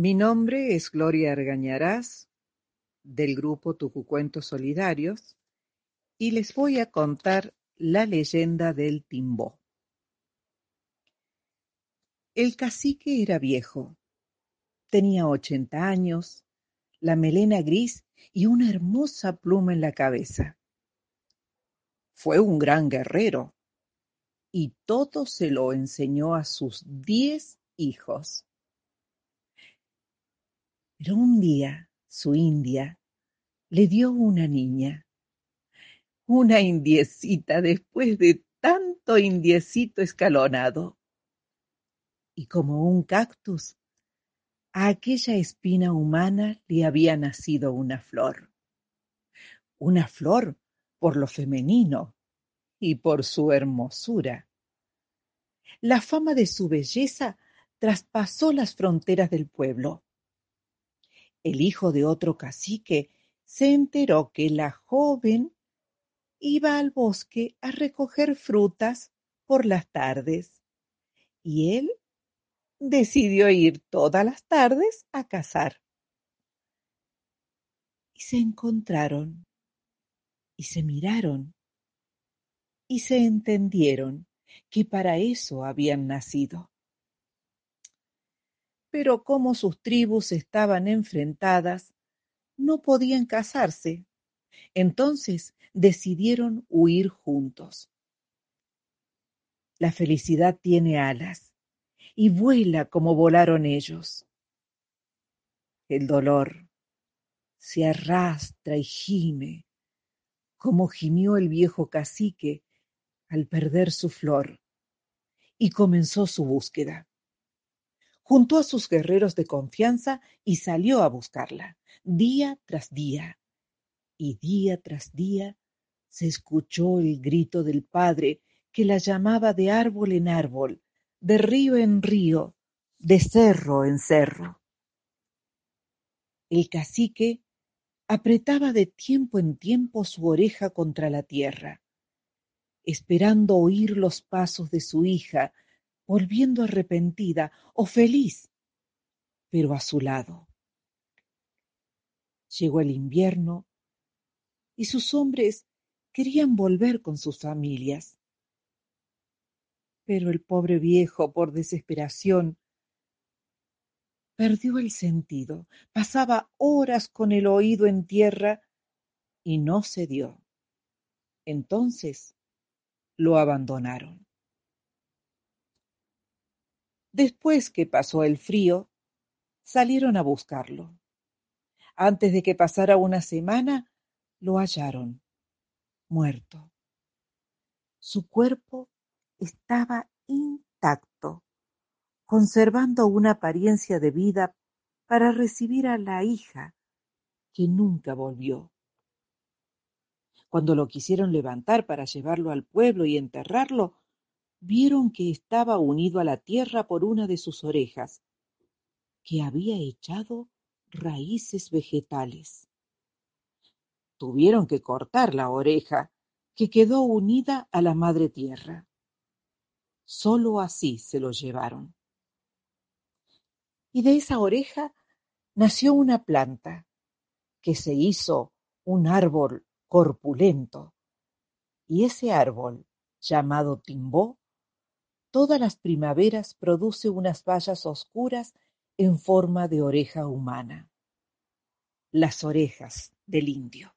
Mi nombre es Gloria Argañarás, del grupo Tucucuentos Solidarios, y les voy a contar la leyenda del Timbó. El cacique era viejo, tenía ochenta años, la melena gris y una hermosa pluma en la cabeza. Fue un gran guerrero y todo se lo enseñó a sus diez hijos. Pero un día su india le dio una niña, una indiecita después de tanto indiecito escalonado. Y como un cactus, a aquella espina humana le había nacido una flor. Una flor por lo femenino y por su hermosura. La fama de su belleza traspasó las fronteras del pueblo el hijo de otro cacique se enteró que la joven iba al bosque a recoger frutas por las tardes y él decidió ir todas las tardes a cazar. Y se encontraron y se miraron y se entendieron que para eso habían nacido pero como sus tribus estaban enfrentadas, no podían casarse. Entonces decidieron huir juntos. La felicidad tiene alas y vuela como volaron ellos. El dolor se arrastra y gime, como gimió el viejo cacique al perder su flor, y comenzó su búsqueda juntó a sus guerreros de confianza y salió a buscarla, día tras día. Y día tras día se escuchó el grito del padre que la llamaba de árbol en árbol, de río en río, de cerro en cerro. El cacique apretaba de tiempo en tiempo su oreja contra la tierra, esperando oír los pasos de su hija volviendo arrepentida o feliz, pero a su lado. Llegó el invierno y sus hombres querían volver con sus familias. Pero el pobre viejo, por desesperación, perdió el sentido, pasaba horas con el oído en tierra y no se dio. Entonces lo abandonaron. Después que pasó el frío, salieron a buscarlo. Antes de que pasara una semana, lo hallaron, muerto. Su cuerpo estaba intacto, conservando una apariencia de vida para recibir a la hija que nunca volvió. Cuando lo quisieron levantar para llevarlo al pueblo y enterrarlo, vieron que estaba unido a la tierra por una de sus orejas, que había echado raíces vegetales. Tuvieron que cortar la oreja, que quedó unida a la madre tierra. Sólo así se lo llevaron. Y de esa oreja nació una planta, que se hizo un árbol corpulento, y ese árbol, llamado timbó, todas las primaveras produce unas bayas oscuras en forma de oreja humana. Las orejas del indio.